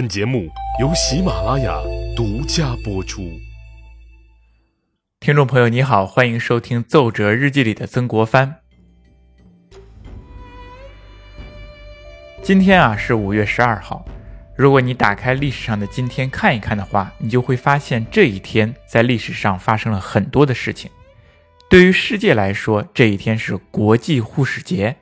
本节目由喜马拉雅独家播出。听众朋友，你好，欢迎收听《奏折日记》里的曾国藩。今天啊是五月十二号，如果你打开历史上的今天看一看的话，你就会发现这一天在历史上发生了很多的事情。对于世界来说，这一天是国际护士节。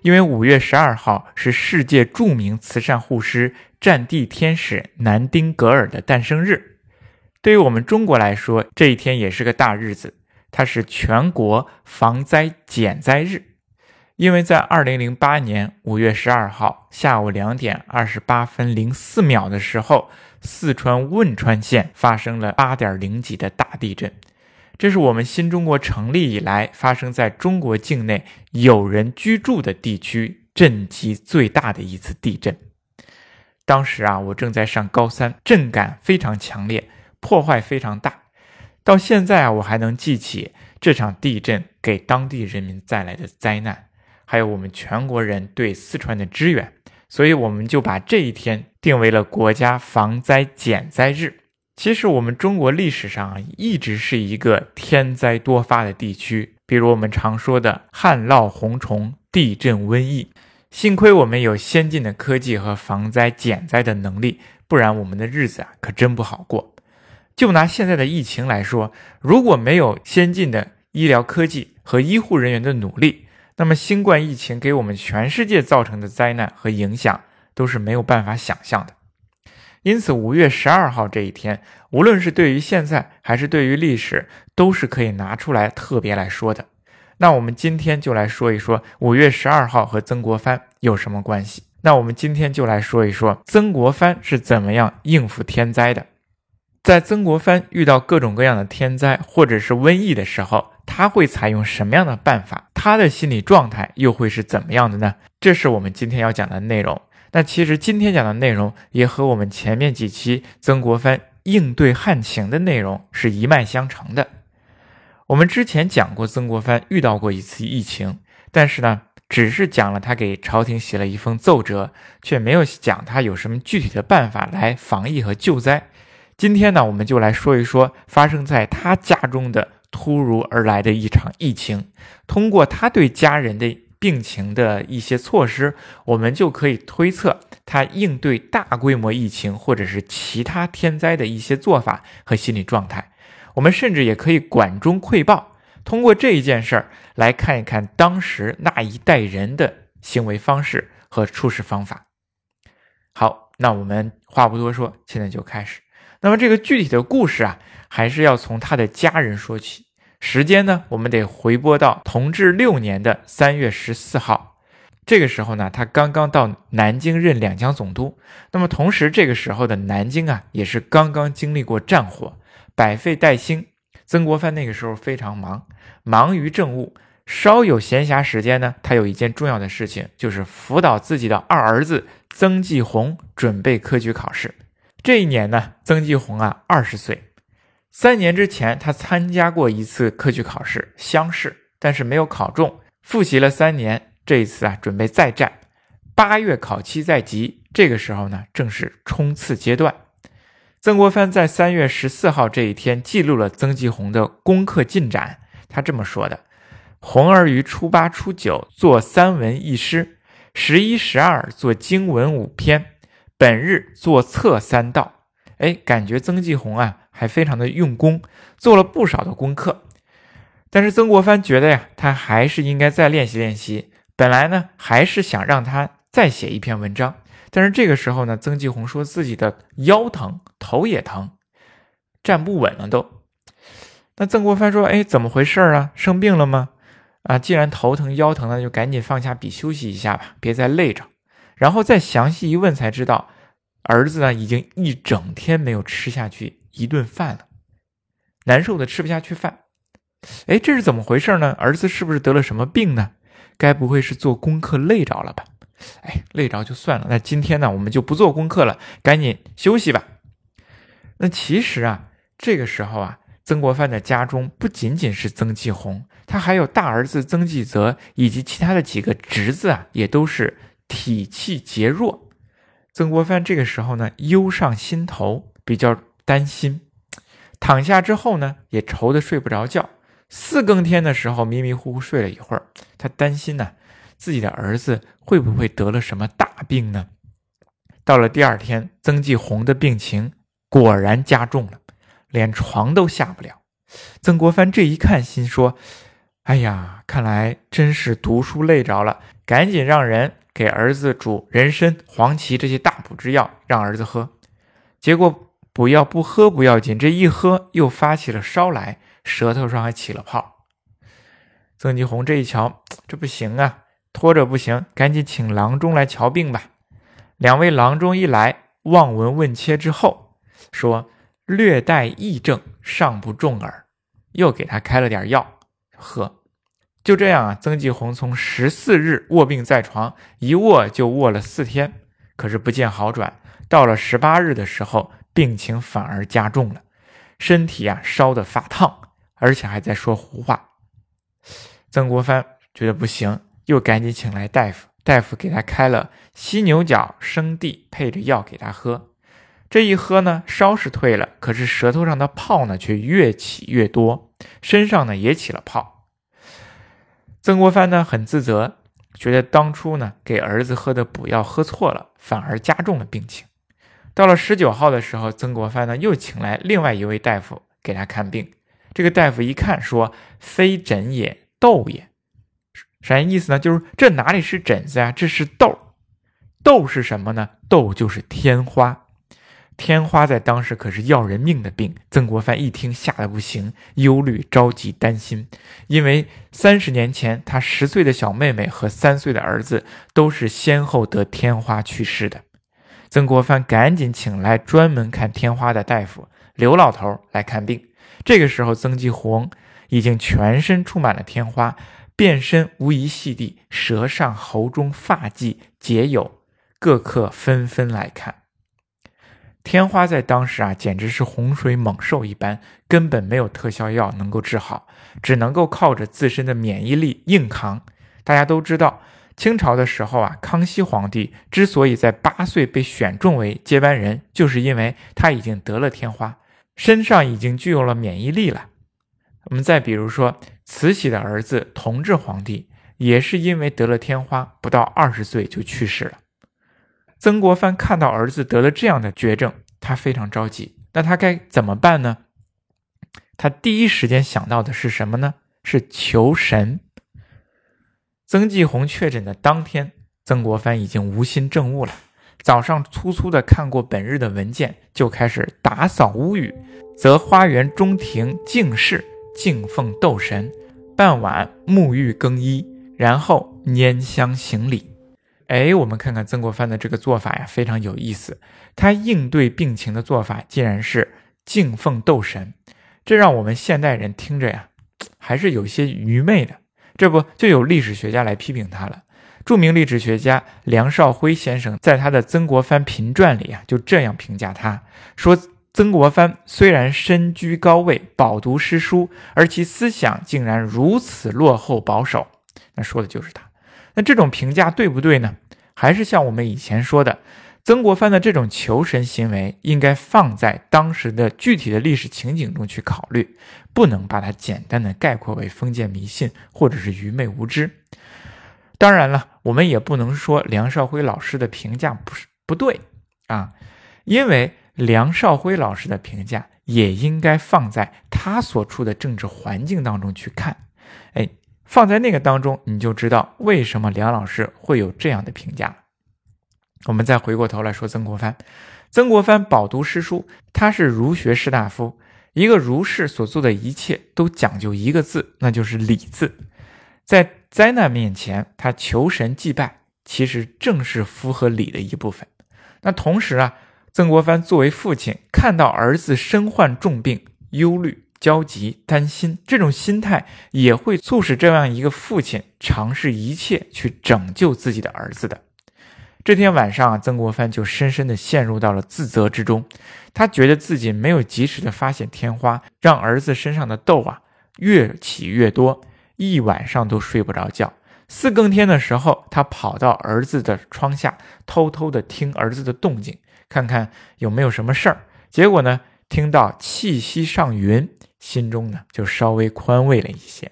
因为五月十二号是世界著名慈善护师、战地天使南丁格尔的诞生日，对于我们中国来说，这一天也是个大日子，它是全国防灾减灾日。因为在二零零八年五月十二号下午两点二十八分零四秒的时候，四川汶川县发生了八点零级的大地震。这是我们新中国成立以来发生在中国境内有人居住的地区震级最大的一次地震。当时啊，我正在上高三，震感非常强烈，破坏非常大。到现在啊，我还能记起这场地震给当地人民带来的灾难，还有我们全国人对四川的支援。所以，我们就把这一天定为了国家防灾减灾日。其实我们中国历史上啊，一直是一个天灾多发的地区，比如我们常说的旱涝洪虫、地震瘟疫。幸亏我们有先进的科技和防灾减灾的能力，不然我们的日子啊可真不好过。就拿现在的疫情来说，如果没有先进的医疗科技和医护人员的努力，那么新冠疫情给我们全世界造成的灾难和影响都是没有办法想象的。因此，五月十二号这一天，无论是对于现在还是对于历史，都是可以拿出来特别来说的。那我们今天就来说一说五月十二号和曾国藩有什么关系。那我们今天就来说一说曾国藩是怎么样应付天灾的。在曾国藩遇到各种各样的天灾或者是瘟疫的时候，他会采用什么样的办法？他的心理状态又会是怎么样的呢？这是我们今天要讲的内容。那其实今天讲的内容也和我们前面几期曾国藩应对旱情的内容是一脉相承的。我们之前讲过曾国藩遇到过一次疫情，但是呢，只是讲了他给朝廷写了一封奏折，却没有讲他有什么具体的办法来防疫和救灾。今天呢，我们就来说一说发生在他家中的突如而来的一场疫情，通过他对家人的。病情的一些措施，我们就可以推测他应对大规模疫情或者是其他天灾的一些做法和心理状态。我们甚至也可以管中窥豹，通过这一件事儿来看一看当时那一代人的行为方式和处事方法。好，那我们话不多说，现在就开始。那么这个具体的故事啊，还是要从他的家人说起。时间呢，我们得回拨到同治六年的三月十四号，这个时候呢，他刚刚到南京任两江总督。那么同时，这个时候的南京啊，也是刚刚经历过战火，百废待兴。曾国藩那个时候非常忙，忙于政务，稍有闲暇时间呢，他有一件重要的事情，就是辅导自己的二儿子曾纪洪准备科举考试。这一年呢，曾纪洪啊，二十岁。三年之前，他参加过一次科举考试乡试，但是没有考中。复习了三年，这一次啊，准备再战。八月考期在即，这个时候呢，正是冲刺阶段。曾国藩在三月十四号这一天记录了曾纪洪的功课进展。他这么说的：“洪儿于初八、初九作三文一诗，十一、十二作经文五篇，本日作册三道。”哎，感觉曾纪红啊。还非常的用功，做了不少的功课，但是曾国藩觉得呀，他还是应该再练习练习。本来呢，还是想让他再写一篇文章，但是这个时候呢，曾纪洪说自己的腰疼，头也疼，站不稳了都。那曾国藩说：“哎，怎么回事啊？生病了吗？啊，既然头疼腰疼，那就赶紧放下笔休息一下吧，别再累着。”然后再详细一问，才知道儿子呢已经一整天没有吃下去。一顿饭了，难受的吃不下去饭，哎，这是怎么回事呢？儿子是不是得了什么病呢？该不会是做功课累着了吧？哎，累着就算了，那今天呢，我们就不做功课了，赶紧休息吧。那其实啊，这个时候啊，曾国藩的家中不仅仅是曾纪洪，他还有大儿子曾纪泽以及其他的几个侄子啊，也都是体气皆弱。曾国藩这个时候呢，忧上心头，比较担心。躺下之后呢，也愁得睡不着觉。四更天的时候，迷迷糊糊睡了一会儿，他担心呢，自己的儿子会不会得了什么大病呢？到了第二天，曾纪红的病情果然加重了，连床都下不了。曾国藩这一看，心说：“哎呀，看来真是读书累着了，赶紧让人给儿子煮人参、黄芪这些大补之药，让儿子喝。”结果补药不喝不要紧，这一喝又发起了烧来，舌头上还起了泡。曾纪红这一瞧，这不行啊，拖着不行，赶紧请郎中来瞧病吧。两位郎中一来，望闻问切之后，说：“略带疫症，尚不重耳。”又给他开了点药喝，就这样啊，曾纪红从十四日卧病在床，一卧就卧了四天，可是不见好转。到了十八日的时候，病情反而加重了，身体啊烧得发烫，而且还在说胡话。曾国藩觉得不行，又赶紧请来大夫，大夫给他开了犀牛角、生地配着药给他喝。这一喝呢，烧是退了，可是舌头上的泡呢却越起越多，身上呢也起了泡。曾国藩呢很自责，觉得当初呢给儿子喝的补药喝错了，反而加重了病情。到了十九号的时候，曾国藩呢又请来另外一位大夫给他看病。这个大夫一看说：“非疹也，痘也。”啥意思呢？就是这哪里是疹子呀？这是痘。痘是什么呢？痘就是天花。天花在当时可是要人命的病，曾国藩一听吓得不行，忧虑、着急、担心，因为三十年前他十岁的小妹妹和三岁的儿子都是先后得天花去世的。曾国藩赶紧请来专门看天花的大夫刘老头来看病。这个时候，曾纪红已经全身充满了天花，遍身无一细地，舌上、喉中、发际皆有，各客纷纷来看。天花在当时啊，简直是洪水猛兽一般，根本没有特效药能够治好，只能够靠着自身的免疫力硬扛。大家都知道，清朝的时候啊，康熙皇帝之所以在八岁被选中为接班人，就是因为他已经得了天花，身上已经具有了免疫力了。我们再比如说，慈禧的儿子同治皇帝，也是因为得了天花，不到二十岁就去世了。曾国藩看到儿子得了这样的绝症，他非常着急。那他该怎么办呢？他第一时间想到的是什么呢？是求神。曾纪红确诊的当天，曾国藩已经无心政务了。早上粗粗的看过本日的文件，就开始打扫屋宇，则花园中庭敬事，敬奉斗神。傍晚沐浴更衣，然后拈香行礼。哎，我们看看曾国藩的这个做法呀，非常有意思。他应对病情的做法，竟然是敬奉斗神，这让我们现代人听着呀，还是有些愚昧的。这不就有历史学家来批评他了？著名历史学家梁少辉先生在他的《曾国藩评传》里啊，就这样评价他说：“曾国藩虽然身居高位，饱读诗书，而其思想竟然如此落后保守。”那说的就是他。那这种评价对不对呢？还是像我们以前说的，曾国藩的这种求神行为应该放在当时的具体的历史情景中去考虑，不能把它简单的概括为封建迷信或者是愚昧无知。当然了，我们也不能说梁少辉老师的评价不是不对啊，因为梁少辉老师的评价也应该放在他所处的政治环境当中去看，哎。放在那个当中，你就知道为什么梁老师会有这样的评价。我们再回过头来说曾国藩，曾国藩饱读诗书，他是儒学士大夫。一个儒士所做的一切都讲究一个字，那就是礼字。在灾难面前，他求神祭拜，其实正是符合礼的一部分。那同时啊，曾国藩作为父亲，看到儿子身患重病，忧虑。焦急、担心，这种心态也会促使这样一个父亲尝试一切去拯救自己的儿子的。这天晚上啊，曾国藩就深深地陷入到了自责之中。他觉得自己没有及时的发现天花，让儿子身上的痘啊越起越多，一晚上都睡不着觉。四更天的时候，他跑到儿子的窗下，偷偷的听儿子的动静，看看有没有什么事儿。结果呢，听到气息上云，心中呢就稍微宽慰了一些。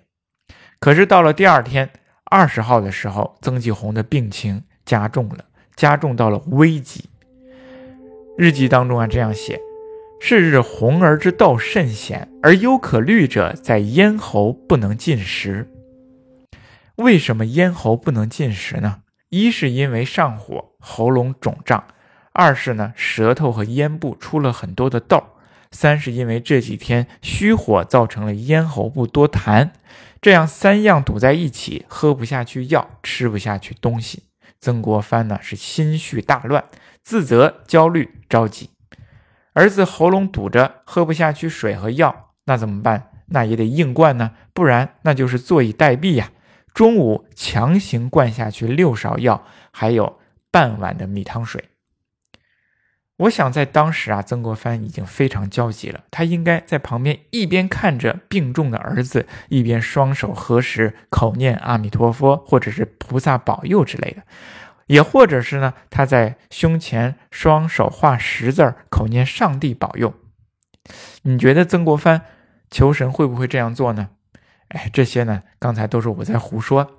可是到了第二天二十号的时候，曾纪红的病情加重了，加重到了危急。日记当中啊这样写：是日红儿之道甚险，而忧可虑者在咽喉不能进食。为什么咽喉不能进食呢？一是因为上火，喉咙肿胀；二是呢，舌头和咽部出了很多的痘；三是因为这几天虚火造成了咽喉部多痰。这样三样堵在一起，喝不下去药，吃不下去东西。曾国藩呢是心绪大乱，自责、焦虑、着急。儿子喉咙堵着，喝不下去水和药，那怎么办？那也得硬灌呢，不然那就是坐以待毙呀。中午强行灌下去六勺药，还有半碗的米汤水。我想在当时啊，曾国藩已经非常焦急了，他应该在旁边一边看着病重的儿子，一边双手合十，口念阿弥陀佛，或者是菩萨保佑之类的，也或者是呢，他在胸前双手画十字，口念上帝保佑。你觉得曾国藩求神会不会这样做呢？哎，这些呢，刚才都是我在胡说。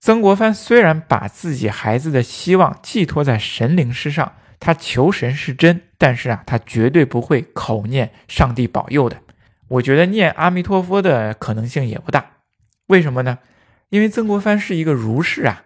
曾国藩虽然把自己孩子的希望寄托在神灵之上，他求神是真，但是啊，他绝对不会口念上帝保佑的。我觉得念阿弥陀佛的可能性也不大。为什么呢？因为曾国藩是一个儒士啊，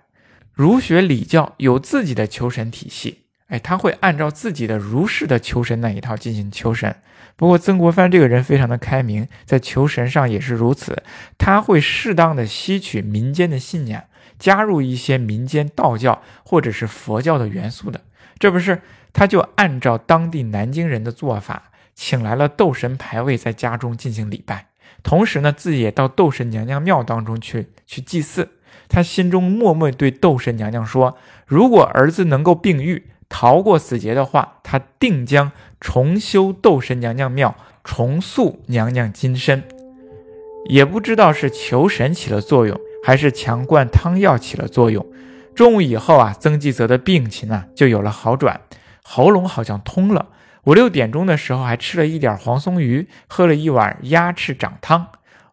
儒学礼教有自己的求神体系。哎，他会按照自己的儒士的求神那一套进行求神。不过曾国藩这个人非常的开明，在求神上也是如此。他会适当的吸取民间的信仰，加入一些民间道教或者是佛教的元素的。这不是他就按照当地南京人的做法，请来了斗神牌位，在家中进行礼拜，同时呢，自己也到斗神娘娘庙当中去去祭祀。他心中默默对斗神娘娘说：“如果儿子能够病愈。”逃过死劫的话，他定将重修斗神娘娘庙，重塑娘娘金身。也不知道是求神起了作用，还是强灌汤药起了作用。中午以后啊，曾纪泽的病情啊就有了好转，喉咙好像通了。五六点钟的时候，还吃了一点黄松鱼，喝了一碗鸭翅掌汤。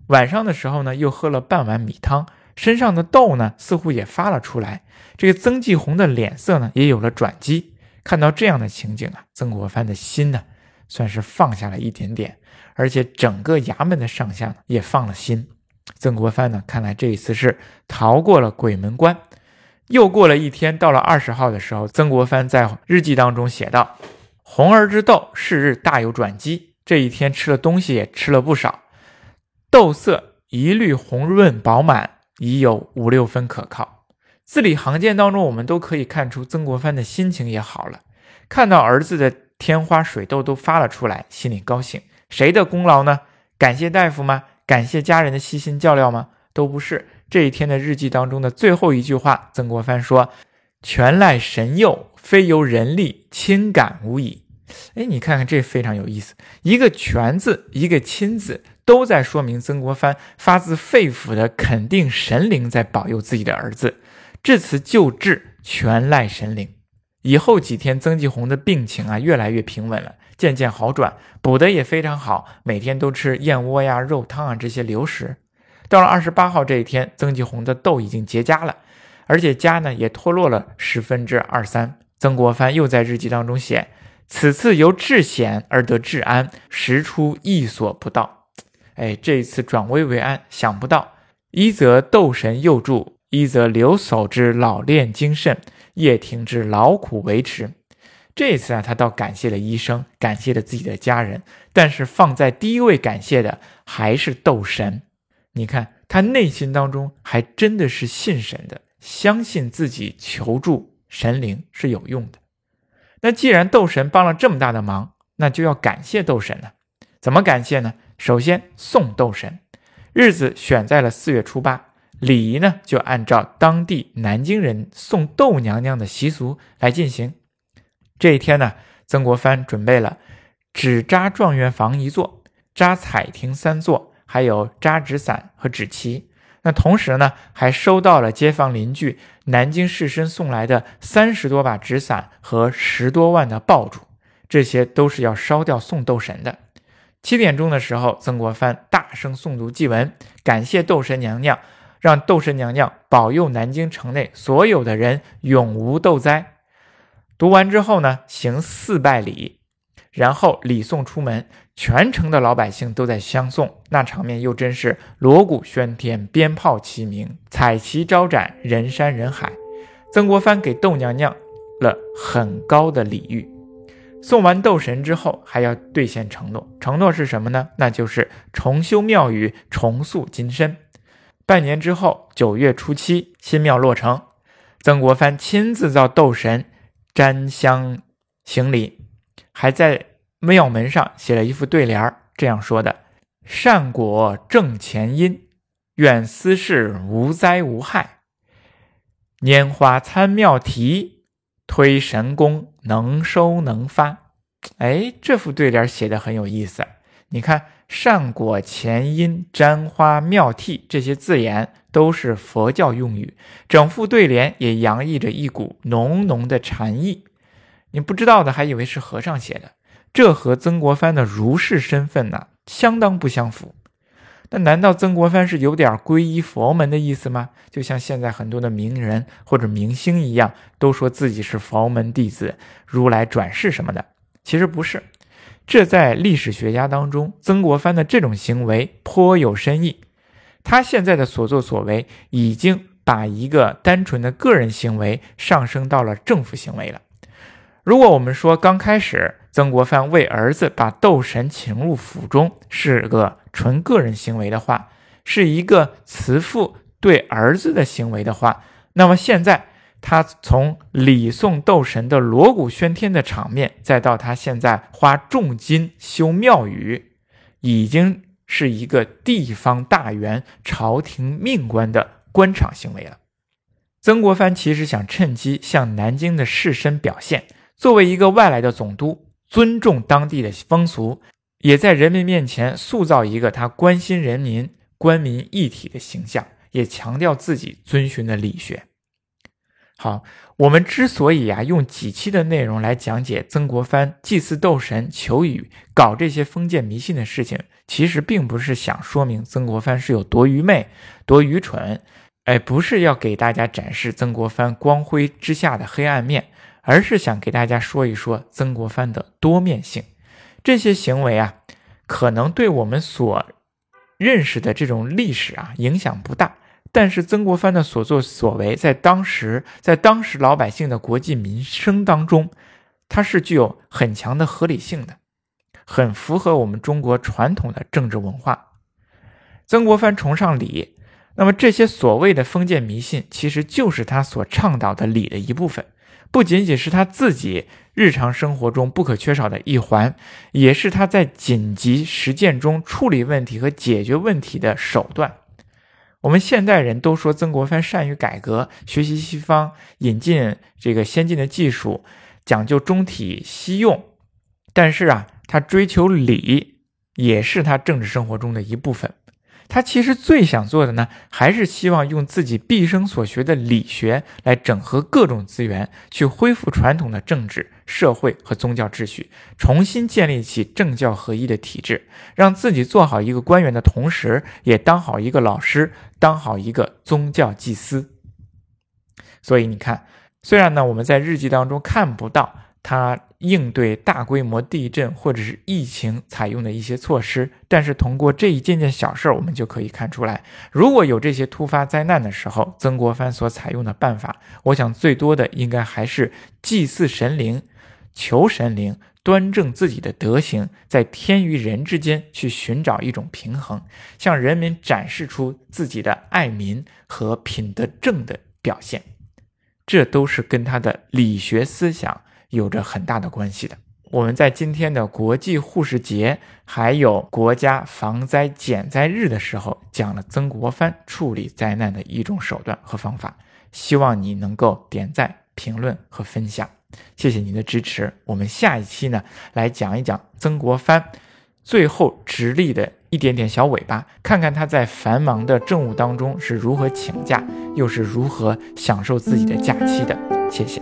晚上的时候呢，又喝了半碗米汤。身上的痘呢，似乎也发了出来。这个曾纪红的脸色呢，也有了转机。看到这样的情景啊，曾国藩的心呢，算是放下了一点点，而且整个衙门的上下也放了心。曾国藩呢，看来这一次是逃过了鬼门关。又过了一天，到了二十号的时候，曾国藩在日记当中写道：“红儿之豆是日大有转机。这一天吃了东西也吃了不少，豆色一律红润饱满。”已有五六分可靠，字里行间当中，我们都可以看出曾国藩的心情也好了。看到儿子的天花水痘都发了出来，心里高兴。谁的功劳呢？感谢大夫吗？感谢家人的悉心照料吗？都不是。这一天的日记当中的最后一句话，曾国藩说：“全赖神佑，非由人力亲感无已。”哎，你看看这非常有意思，一个“全”字，一个“亲”字。都在说明曾国藩发自肺腑的肯定神灵在保佑自己的儿子，至此救治全赖神灵。以后几天，曾纪红的病情啊越来越平稳了，渐渐好转，补得也非常好，每天都吃燕窝呀、肉汤啊这些流食。到了二十八号这一天，曾纪红的痘已经结痂了，而且痂呢也脱落了十分之二三。曾国藩又在日记当中写：“此次由治险而得治安，实出意所不到。”哎，这一次转危为安，想不到一则斗神佑助，一则刘守之老练精神，叶廷之劳苦维持。这一次啊，他倒感谢了医生，感谢了自己的家人，但是放在第一位感谢的还是斗神。你看他内心当中还真的是信神的，相信自己求助神灵是有用的。那既然斗神帮了这么大的忙，那就要感谢斗神了。怎么感谢呢？首先送斗神，日子选在了四月初八，礼仪呢就按照当地南京人送斗娘娘的习俗来进行。这一天呢，曾国藩准备了纸扎状元房一座，扎彩亭三座，还有扎纸伞和纸旗。那同时呢，还收到了街坊邻居南京士绅送来的三十多把纸伞和十多万的爆竹，这些都是要烧掉送斗神的。七点钟的时候，曾国藩大声诵读祭文，感谢斗神娘娘，让斗神娘娘保佑南京城内所有的人永无斗灾。读完之后呢，行四拜礼，然后礼送出门。全城的老百姓都在相送，那场面又真是锣鼓喧天，鞭炮齐鸣，彩旗招展，人山人海。曾国藩给窦娘娘了很高的礼遇，送完斗神之后，还要兑现承诺。承诺是什么呢？那就是重修庙宇，重塑金身。半年之后，九月初七，新庙落成，曾国藩亲自到斗神瞻香行礼，还在。庙门上写了一副对联这样说的：“善果正前因，愿私事无灾无害。拈花参庙题，推神功能收能发。”哎，这副对联写的很有意思。你看，“善果前因”“沾花妙替”这些字眼都是佛教用语，整副对联也洋溢着一股浓浓的禅意。你不知道的，还以为是和尚写的。这和曾国藩的儒士身份呢，相当不相符。那难道曾国藩是有点皈依佛门的意思吗？就像现在很多的名人或者明星一样，都说自己是佛门弟子、如来转世什么的。其实不是，这在历史学家当中，曾国藩的这种行为颇有深意。他现在的所作所为，已经把一个单纯的个人行为上升到了政府行为了。如果我们说刚开始曾国藩为儿子把斗神请入府中是个纯个人行为的话，是一个慈父对儿子的行为的话，那么现在他从礼送斗神的锣鼓喧天的场面，再到他现在花重金修庙宇，已经是一个地方大员、朝廷命官的官场行为了。曾国藩其实想趁机向南京的士绅表现。作为一个外来的总督，尊重当地的风俗，也在人民面前塑造一个他关心人民、官民一体的形象，也强调自己遵循的理学。好，我们之所以啊用几期的内容来讲解曾国藩祭祀斗神、求雨、搞这些封建迷信的事情，其实并不是想说明曾国藩是有多愚昧、多愚蠢，哎，不是要给大家展示曾国藩光辉之下的黑暗面。而是想给大家说一说曾国藩的多面性，这些行为啊，可能对我们所认识的这种历史啊影响不大，但是曾国藩的所作所为，在当时，在当时老百姓的国计民生当中，它是具有很强的合理性的，很符合我们中国传统的政治文化。曾国藩崇尚礼，那么这些所谓的封建迷信，其实就是他所倡导的礼的一部分。不仅仅是他自己日常生活中不可缺少的一环，也是他在紧急实践中处理问题和解决问题的手段。我们现代人都说曾国藩善于改革，学习西方，引进这个先进的技术，讲究中体西用。但是啊，他追求礼，也是他政治生活中的一部分。他其实最想做的呢，还是希望用自己毕生所学的理学来整合各种资源，去恢复传统的政治、社会和宗教秩序，重新建立起政教合一的体制，让自己做好一个官员的同时，也当好一个老师，当好一个宗教祭司。所以你看，虽然呢，我们在日记当中看不到他。应对大规模地震或者是疫情采用的一些措施，但是通过这一件件小事儿，我们就可以看出来，如果有这些突发灾难的时候，曾国藩所采用的办法，我想最多的应该还是祭祀神灵，求神灵端正自己的德行，在天与人之间去寻找一种平衡，向人民展示出自己的爱民和品德正的表现，这都是跟他的理学思想。有着很大的关系的。我们在今天的国际护士节，还有国家防灾减灾日的时候，讲了曾国藩处理灾难的一种手段和方法。希望你能够点赞、评论和分享，谢谢您的支持。我们下一期呢，来讲一讲曾国藩最后直立的一点点小尾巴，看看他在繁忙的政务当中是如何请假，又是如何享受自己的假期的。谢谢。